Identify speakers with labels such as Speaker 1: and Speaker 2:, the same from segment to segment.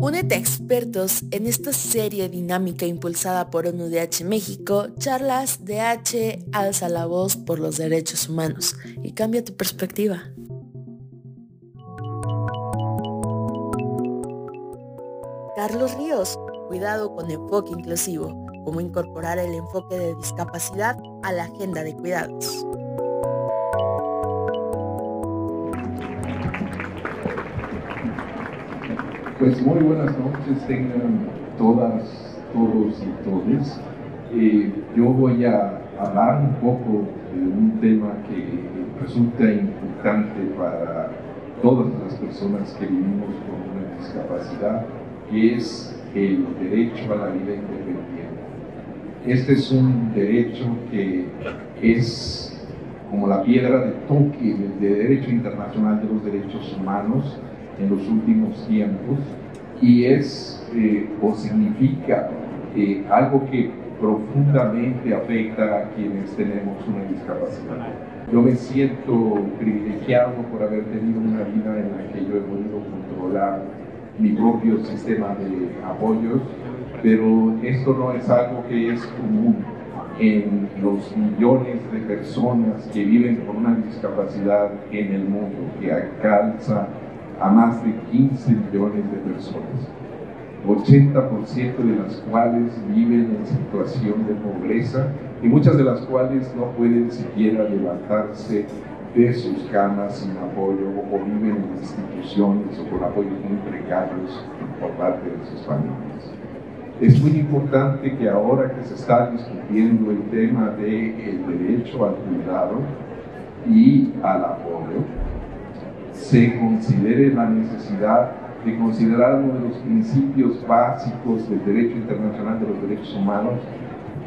Speaker 1: Únete a expertos en esta serie dinámica impulsada por ONUDH México, charlas DH, alza la voz por los derechos humanos y cambia tu perspectiva. Carlos Ríos, cuidado con enfoque inclusivo, cómo incorporar el enfoque de discapacidad a la agenda de cuidados.
Speaker 2: Pues muy buenas noches tengan todas, todos y todes. Eh, yo voy a hablar un poco de un tema que resulta importante para todas las personas que vivimos con una discapacidad, que es el derecho a la vida independiente. Este es un derecho que es como la piedra de toque del derecho internacional de los derechos humanos en los últimos tiempos y es eh, o significa eh, algo que profundamente afecta a quienes tenemos una discapacidad. Yo me siento privilegiado por haber tenido una vida en la que yo he podido controlar mi propio sistema de apoyos, pero esto no es algo que es común en los millones de personas que viven con una discapacidad en el mundo, que alcanza a más de 15 millones de personas, 80% de las cuales viven en situación de pobreza y muchas de las cuales no pueden siquiera levantarse de sus camas sin apoyo o viven en instituciones o con apoyos muy precarios por parte de sus familias. Es muy importante que ahora que se está discutiendo el tema del derecho al cuidado y al apoyo, se considere la necesidad de considerar uno de los principios básicos del derecho internacional de los derechos humanos,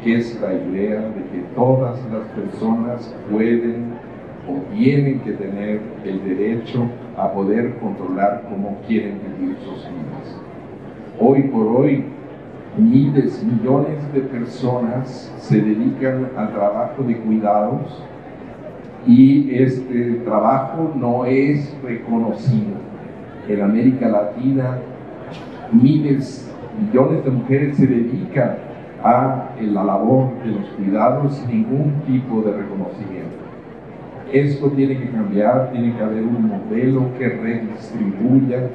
Speaker 2: que es la idea de que todas las personas pueden o tienen que tener el derecho a poder controlar cómo quieren vivir sus vidas. Hoy por hoy, miles, millones de personas se dedican al trabajo de cuidados y este trabajo no es reconocido. En América Latina, miles, millones de mujeres se dedican a la labor de los cuidados sin ningún tipo de reconocimiento. Esto tiene que cambiar, tiene que haber un modelo que redistribuya,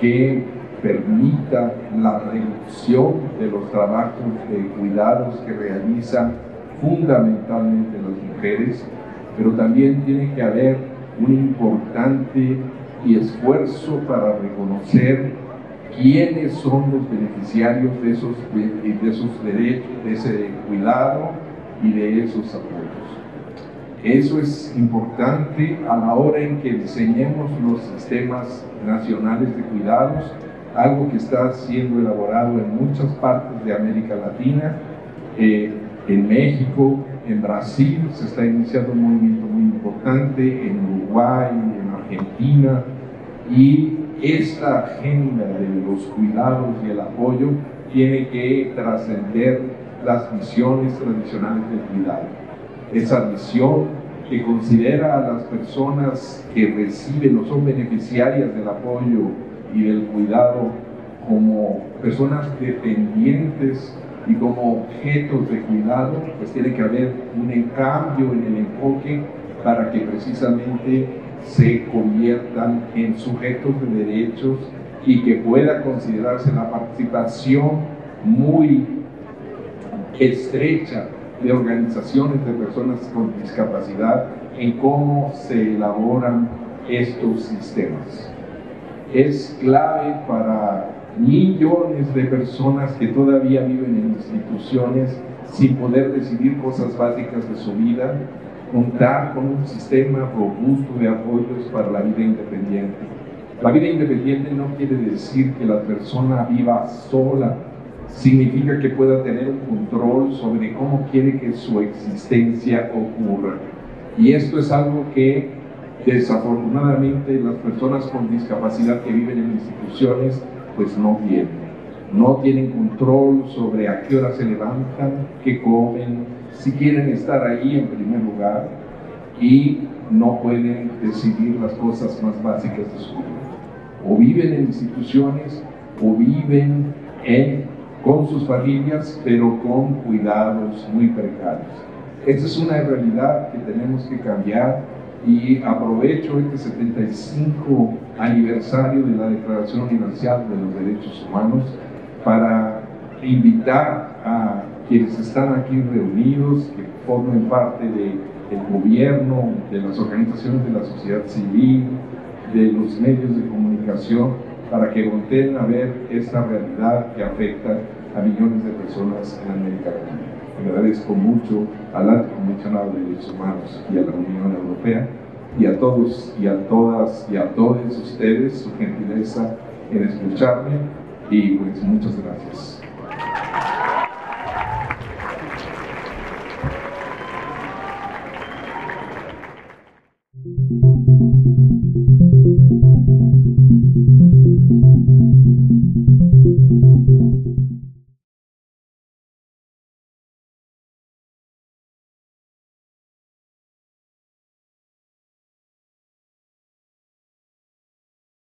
Speaker 2: que permita la reducción de los trabajos de cuidados que realizan fundamentalmente las mujeres pero también tiene que haber un importante esfuerzo para reconocer quiénes son los beneficiarios de esos, de, esos derechos, de ese cuidado y de esos apoyos. Eso es importante a la hora en que diseñemos los sistemas nacionales de cuidados, algo que está siendo elaborado en muchas partes de América Latina, eh, en México, en Brasil se está iniciando un movimiento muy importante, en Uruguay, en Argentina, y esta agenda de los cuidados y el apoyo tiene que trascender las visiones tradicionales del cuidado. Esa visión que considera a las personas que reciben o son beneficiarias del apoyo y del cuidado como personas dependientes y como objetos de cuidado, pues tiene que haber un cambio en el enfoque para que precisamente se conviertan en sujetos de derechos y que pueda considerarse la participación muy estrecha de organizaciones de personas con discapacidad en cómo se elaboran estos sistemas. Es clave para millones de personas que todavía viven en instituciones sin poder decidir cosas básicas de su vida, contar con un sistema robusto de apoyos para la vida independiente. La vida independiente no quiere decir que la persona viva sola, significa que pueda tener un control sobre cómo quiere que su existencia ocurra. Y esto es algo que desafortunadamente las personas con discapacidad que viven en instituciones pues no tienen. No tienen control sobre a qué hora se levantan, qué comen, si quieren estar ahí en primer lugar y no pueden decidir las cosas más básicas de su vida. O viven en instituciones o viven con sus familias, pero con cuidados muy precarios. Esa es una realidad que tenemos que cambiar y aprovecho este 75 aniversario de la Declaración Universal de los Derechos Humanos para invitar a quienes están aquí reunidos, que formen parte del gobierno, de las organizaciones de la sociedad civil, de los medios de comunicación, para que volteen a ver esta realidad que afecta a millones de personas en América Latina. Agradezco mucho al Alto Comisionado de Derechos Humanos y a la Unión Europea y a todos y a todas y a todos ustedes su gentileza en escucharme y pues muchas gracias.